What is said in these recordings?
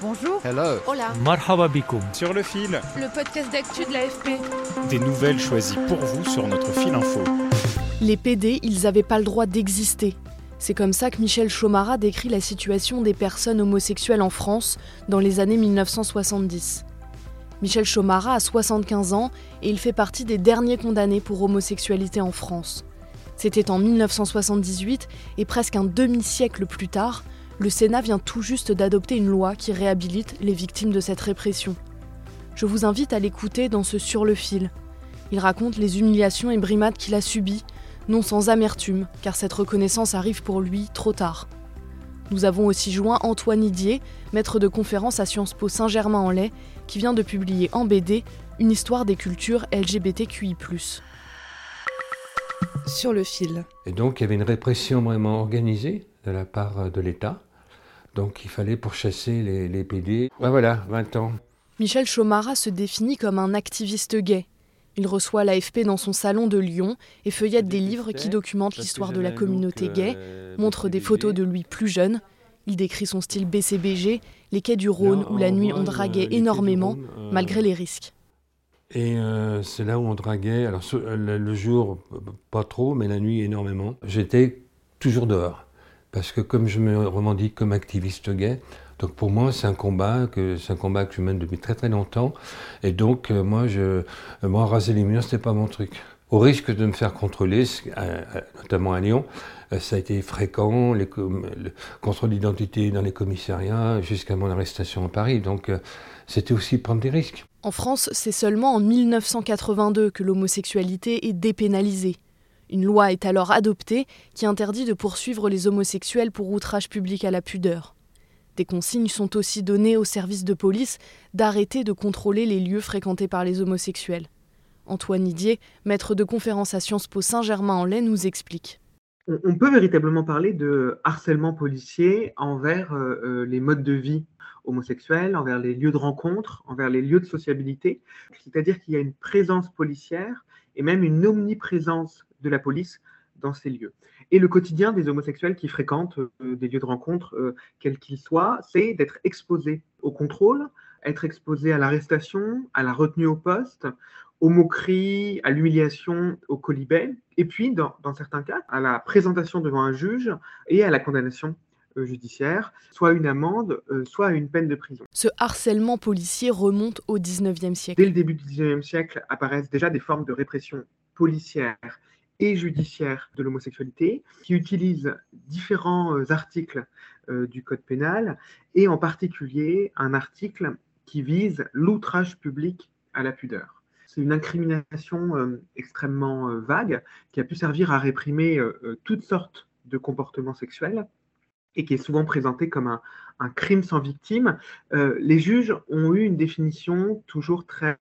Bonjour. Hello. Hola. Marhaba bikoum. Sur le fil, Le podcast d'actu de l'AFP. des nouvelles choisies pour vous sur notre fil info. Les PD, ils n'avaient pas le droit d'exister. C'est comme ça que Michel Chomara décrit la situation des personnes homosexuelles en France dans les années 1970. Michel Chomara a 75 ans et il fait partie des derniers condamnés pour homosexualité en France. C'était en 1978 et presque un demi-siècle plus tard, le Sénat vient tout juste d'adopter une loi qui réhabilite les victimes de cette répression. Je vous invite à l'écouter dans ce Sur le fil. Il raconte les humiliations et brimades qu'il a subies, non sans amertume, car cette reconnaissance arrive pour lui trop tard. Nous avons aussi joint Antoine Idier, maître de conférence à Sciences Po Saint-Germain-en-Laye, qui vient de publier en BD une histoire des cultures LGBTQI. Sur le fil. Et donc, il y avait une répression vraiment organisée de la part de l'État. Donc, il fallait pourchasser les, les PD. Voilà, 20 ans. Michel Chomara se définit comme un activiste gay. Il reçoit l'AFP dans son salon de Lyon et feuillette des livres qui documentent l'histoire de la communauté gay, montre des photos de lui plus jeune. Il décrit son style BCBG, les quais du Rhône où la nuit on draguait énormément, malgré les risques. Et euh, c'est là où on draguait. Alors, le, jour, pas trop, mais la nuit, énormément. J'étais toujours dehors. Parce que comme je me revendique comme activiste gay, donc pour moi, c'est un combat que c'est un combat que je mène depuis très très longtemps. Et donc, euh, moi, euh, moi, raser les murs, c'était pas mon truc. Au risque de me faire contrôler, euh, notamment à Lyon, ça a été fréquent, le contrôle d'identité dans les commissariats, jusqu'à mon arrestation à Paris. Donc, c'était aussi prendre des risques. En France, c'est seulement en 1982 que l'homosexualité est dépénalisée. Une loi est alors adoptée qui interdit de poursuivre les homosexuels pour outrage public à la pudeur. Des consignes sont aussi données aux services de police d'arrêter de contrôler les lieux fréquentés par les homosexuels. Antoine Idier, maître de conférence à Sciences Po Saint-Germain-en-Laye, nous explique. on, peut véritablement parler de harcèlement policier envers euh, euh, les modes de vie homosexuels, envers les lieux de rencontre, envers les lieux de sociabilité. C'est-à-dire qu'il y a une présence policière et même une omniprésence de la police dans ces lieux. Et le quotidien des homosexuels qui fréquentent euh, des lieux de rencontre, euh, quels qu'ils soient, c'est d'être exposés au contrôle, être exposés à l'arrestation, à la retenue au poste, aux moqueries, à l'humiliation, au colibet, et puis, dans, dans certains cas, à la présentation devant un juge et à la condamnation euh, judiciaire, soit une amende, euh, soit une peine de prison. Ce harcèlement policier remonte au XIXe Dès siècle. le début du XIXe siècle apparaissent déjà des formes de répression policière et judiciaire de l'homosexualité qui utilisent différents euh, articles euh, du Code pénal et en particulier un article qui vise l'outrage public à la pudeur. C'est une incrimination euh, extrêmement vague qui a pu servir à réprimer toutes sortes de comportements sexuels et qui est souvent présentée comme un, crime sans victime. Les juges ont eu une définition toujours très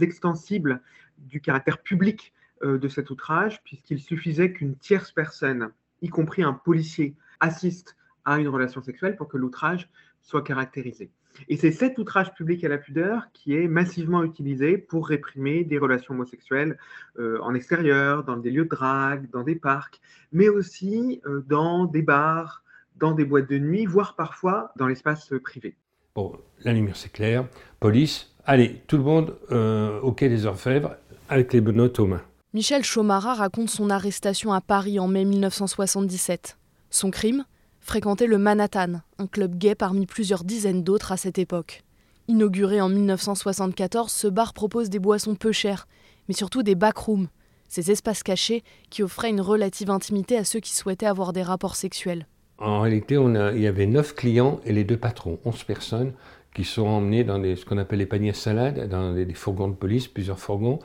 extensible du caractère public de cet outrage, puisqu'il suffisait qu'une tierce personne, y compris un policier, assiste à une relation sexuelle pour que l'outrage soit caractérisé. Et c'est cet outrage public à la pudeur qui est massivement utilisé pour réprimer des relations homosexuelles euh, en extérieur, dans des lieux de drague, dans des parcs, mais aussi euh, dans des bars, dans des boîtes de nuit, voire parfois dans l'espace privé. Bon, la lumière c'est clair. Police, allez, tout le monde euh, au quai des Orfèvres avec les menottes aux mains. Michel Chomara raconte son arrestation à Paris en mai 1977. Son crime? Fréquenter le Manhattan, un club gay parmi plusieurs dizaines d'autres à cette époque. Inauguré en 1974, ce bar propose des boissons peu chères, mais surtout des backrooms, ces espaces cachés qui offraient une relative intimité à ceux qui souhaitaient avoir des rapports sexuels. En réalité, il y avait neuf clients et les deux patrons, 11 personnes, qui sont emmenés dans ce qu'on appelle les paniers à salade, dans des, fourgons de police, plusieurs fourgons,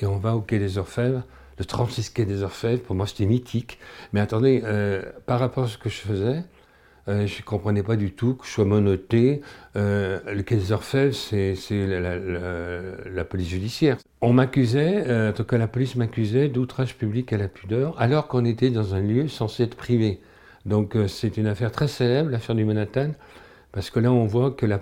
et on va au quai des Orfèvres. le 36 quai des Orfèvres, pour moi c'était mythique. Mais attendez, euh, par rapport à ce que je faisais, euh, je ne comprenais pas du tout que je sois monoté. Euh, le quai des Orfèvres, c'est la, police judiciaire. On m'accusait, en tout cas la police m'accusait d'outrage public à la pudeur, alors qu'on était dans un lieu censé être privé. Donc c'est une affaire très célèbre, l'affaire du Manhattan, parce que là on voit que la,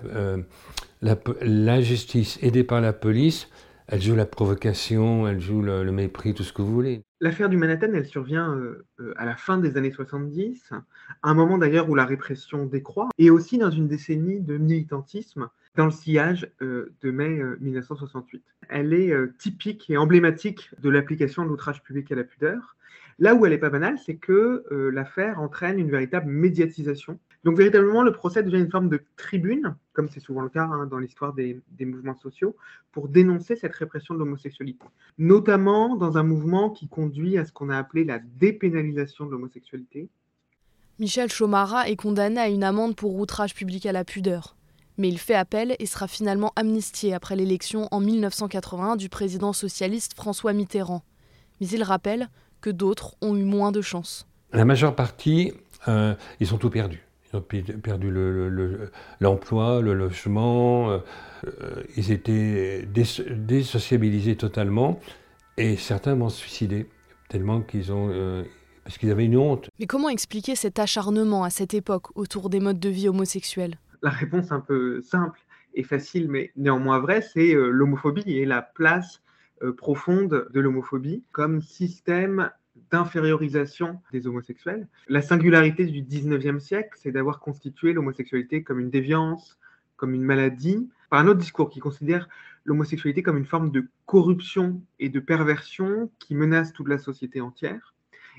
la, justice aidée par la police elle joue la provocation, elle joue le, mépris, tout ce que vous voulez. L'affaire du Manhattan, elle survient euh, euh, à la fin des années 70, à un moment d'ailleurs où la répression décroît, et aussi dans une décennie de militantisme dans le sillage euh, de mai 1968. Elle est typique et emblématique de l'application de l'outrage public à la pudeur. Là où elle n'est pas banale, c'est que l'affaire entraîne une véritable médiatisation donc véritablement, le procès devient une forme de tribune, comme c'est souvent le cas hein, dans l'histoire des, mouvements sociaux, pour dénoncer cette répression de l'homosexualité, notamment dans un mouvement qui conduit à ce qu'on a appelé la dépénalisation de l'homosexualité. Michel Chomara est condamné à une amende pour outrage public à la pudeur. Mais il fait appel et sera finalement amnistié après l'élection en 1981 du président socialiste François Mitterrand. Mais il rappelle que d'autres ont eu moins de chance. La majeure partie, euh, ils ont tout perdu ont perdu l'emploi, le, logement, euh, euh, ils étaient désociabilisés totalement, et certains vont se suicider, tellement qu'ils ont... Euh, parce qu'ils avaient une honte. Mais comment expliquer cet acharnement à cette époque autour des modes de vie homosexuels? La réponse un peu simple et facile, mais néanmoins vraie, c'est l'homophobie et la place profonde de l'homophobie comme système d'infériorisation des homosexuels. La singularité du 19e siècle, c'est d'avoir constitué l'homosexualité comme une déviance, comme une maladie, par un autre discours qui considère l'homosexualité comme une forme de corruption et de perversion qui menace toute la société entière,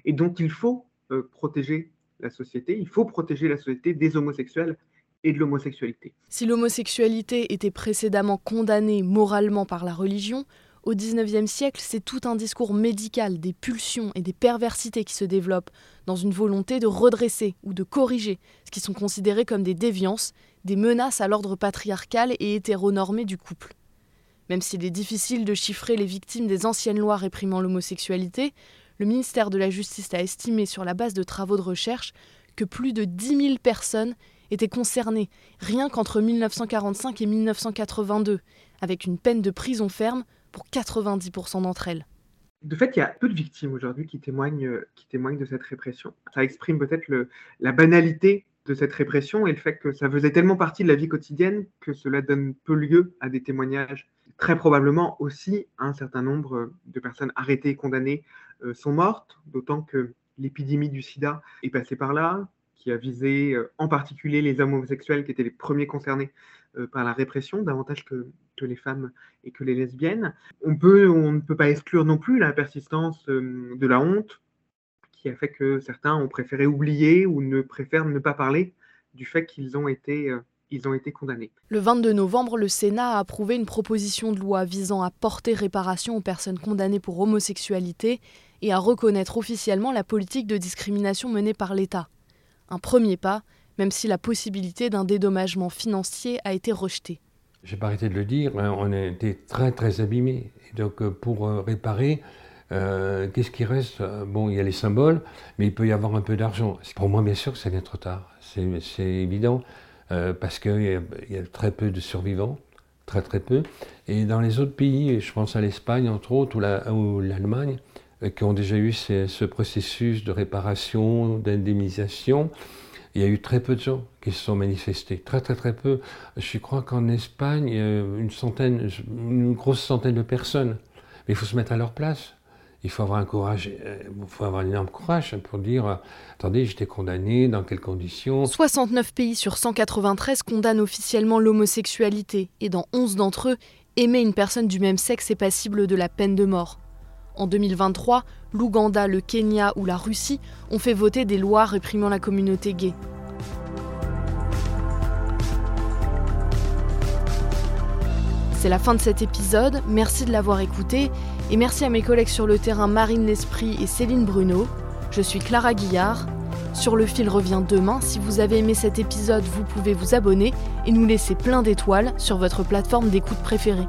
et dont il faut euh, protéger la société, il faut protéger la société des homosexuels et de l'homosexualité. Si l'homosexualité était précédemment condamnée moralement par la religion, au XIXe siècle, c'est tout un discours médical des pulsions et des perversités qui se développent dans une volonté de redresser ou de corriger ce qui sont considérés comme des déviances, des menaces à l'ordre patriarcal et hétéronormé du couple. Même s'il est difficile de chiffrer les victimes des anciennes lois réprimant l'homosexualité, le ministère de la Justice a estimé sur la base de travaux de recherche que plus de 10 000 personnes étaient concernées rien qu'entre 1945 et 1982, avec une peine de prison ferme pour 90% d'entre elles. De fait, il y a peu de victimes aujourd'hui qui témoignent, euh, qui témoignent de cette répression. Ça exprime peut-être la banalité de cette répression et le fait que ça faisait tellement partie de la vie quotidienne que cela donne peu lieu à des témoignages. Très probablement aussi, un certain nombre de personnes arrêtées et condamnées euh, sont mortes, d'autant que l'épidémie du sida est passée par là, qui a visé euh, en particulier les hommes homosexuels qui étaient les premiers concernés par la répression, davantage que, les femmes et que les lesbiennes. On, on ne peut pas exclure non plus la persistance euh, de la honte qui a fait que certains ont préféré oublier ou ne préfèrent ne pas parler du fait qu'ils ont été euh, ils ont été condamnés. Le 22 novembre, le Sénat a approuvé une proposition de loi visant à porter réparation aux personnes condamnées pour homosexualité et à reconnaître officiellement la politique de discrimination menée par l'État. Un premier pas, même si la possibilité d'un dédommagement financier a été rejetée j'ai pas arrêté de le dire, hein, on a été très très abîmés. donc euh, pour euh, réparer, euh, qu'est-ce qui reste? Bon, il y a les symboles, mais il peut y avoir un peu d'argent. Pour moi, bien sûr ça vient trop tard, c'est évident, parce qu'il y, a très peu de survivants, très très peu. Et dans les autres pays, je pense à l'Espagne entre autres, ou l'Allemagne, qui ont déjà eu ce processus de réparation, d'indemnisation, il y a eu très peu de gens qui se sont manifestés, très très très peu. Je crois qu'en Espagne, a une centaine, une grosse centaine de personnes. Mais il faut se mettre à leur place. Il faut avoir un courage, euh, il faut avoir un énorme courage pour dire attendez, j'étais condamné, dans quelles conditions? 69 pays sur 193 condamnent officiellement l'homosexualité, et dans 11 d'entre eux, aimer une personne du même sexe est passible de la peine de mort. En 2023, l'Ouganda, le Kenya ou la Russie ont fait voter des lois réprimant la communauté gay. C'est la fin de cet épisode, merci de l'avoir écouté et merci à mes collègues sur le terrain Marine L'Esprit et Céline Bruno. Je suis Clara Guillard. Sur le fil revient demain. Si vous avez aimé cet épisode, vous pouvez vous abonner et nous laisser plein d'étoiles sur votre plateforme d'écoute préférée.